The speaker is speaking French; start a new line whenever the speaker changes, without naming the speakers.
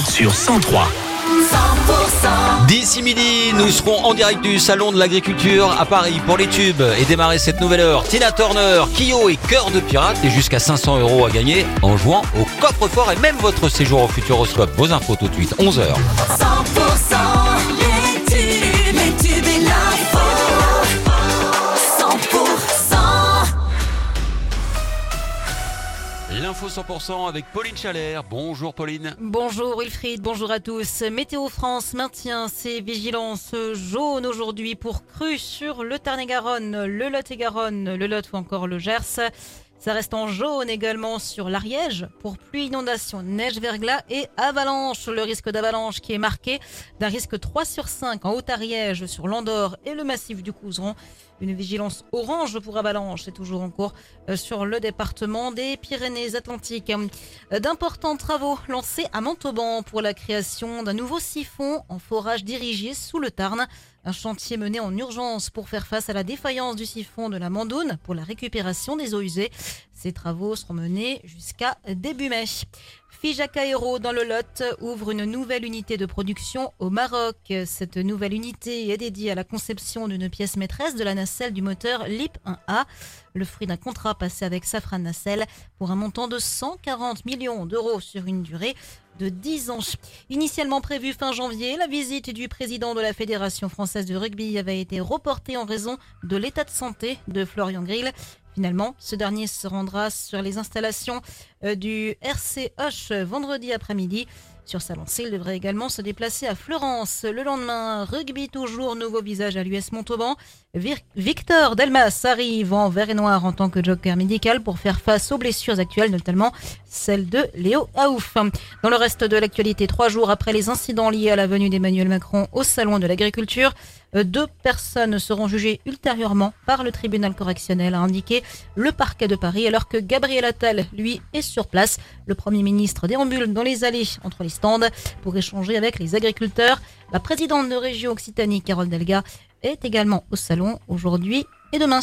sur 103.
D'ici midi, nous serons en direct du Salon de l'Agriculture à Paris pour les tubes et démarrer cette nouvelle heure. Tina Turner, Kyo et Cœur de Pirate et jusqu'à 500 euros à gagner en jouant au coffre-fort et même votre séjour au Futuroscope. Vos infos tout de suite, 11h.
L'info 100%
avec Pauline Chalère. Bonjour Pauline.
Bonjour Wilfried, bonjour à tous. Météo France maintient ses vigilances jaunes aujourd'hui pour crues sur le Tarn-et-Garonne, le Lot-et-Garonne, le Lot ou encore le Gers. Ça reste en jaune également sur l'Ariège pour pluie, inondation, neige, verglas et avalanche. Le risque d'avalanche qui est marqué d'un risque 3 sur 5 en Haute-Ariège sur l'Andorre et le massif du Couseron. Une vigilance orange pour avalanche est toujours en cours euh, sur le département des Pyrénées-Atlantiques. Euh, D'importants travaux lancés à Montauban pour la création d'un nouveau siphon en forage dirigé sous le Tarn. Un chantier mené en urgence pour faire face à la défaillance du siphon de la Mandoune pour la récupération des eaux usées. Ces travaux seront menés jusqu'à début mai. Fijaka Aero dans le Lot ouvre une nouvelle unité de production au Maroc. Cette nouvelle unité est dédiée à la conception d'une pièce maîtresse de la nacelle du moteur LIP 1A, le fruit d'un contrat passé avec Safran Nacelle pour un montant de 140 millions d'euros sur une durée de 10 ans. Initialement prévue fin janvier, la visite du président de la Fédération française de rugby avait été reportée en raison de l'état de santé de Florian Grill. Finalement, ce dernier se rendra sur les installations euh, du RC Hoche vendredi après-midi. Sur sa lancée, il devrait également se déplacer à Florence le lendemain. Rugby toujours, nouveau visage à l'US Montauban. Victor Delmas arrive en vert et noir en tant que joker médical pour faire face aux blessures actuelles, notamment celle de Léo Aouf. Dans le reste de l'actualité, trois jours après les incidents liés à la venue d'Emmanuel Macron au Salon de l'Agriculture, euh, deux personnes seront jugées ultérieurement par le tribunal correctionnel, a indiqué le parquet de Paris, alors que Gabriel Attal, lui, est sur place. Le Premier ministre déambule dans les allées entre les stands pour échanger avec les agriculteurs. La présidente de région Occitanie, Carole Delga, est également au salon aujourd'hui et demain.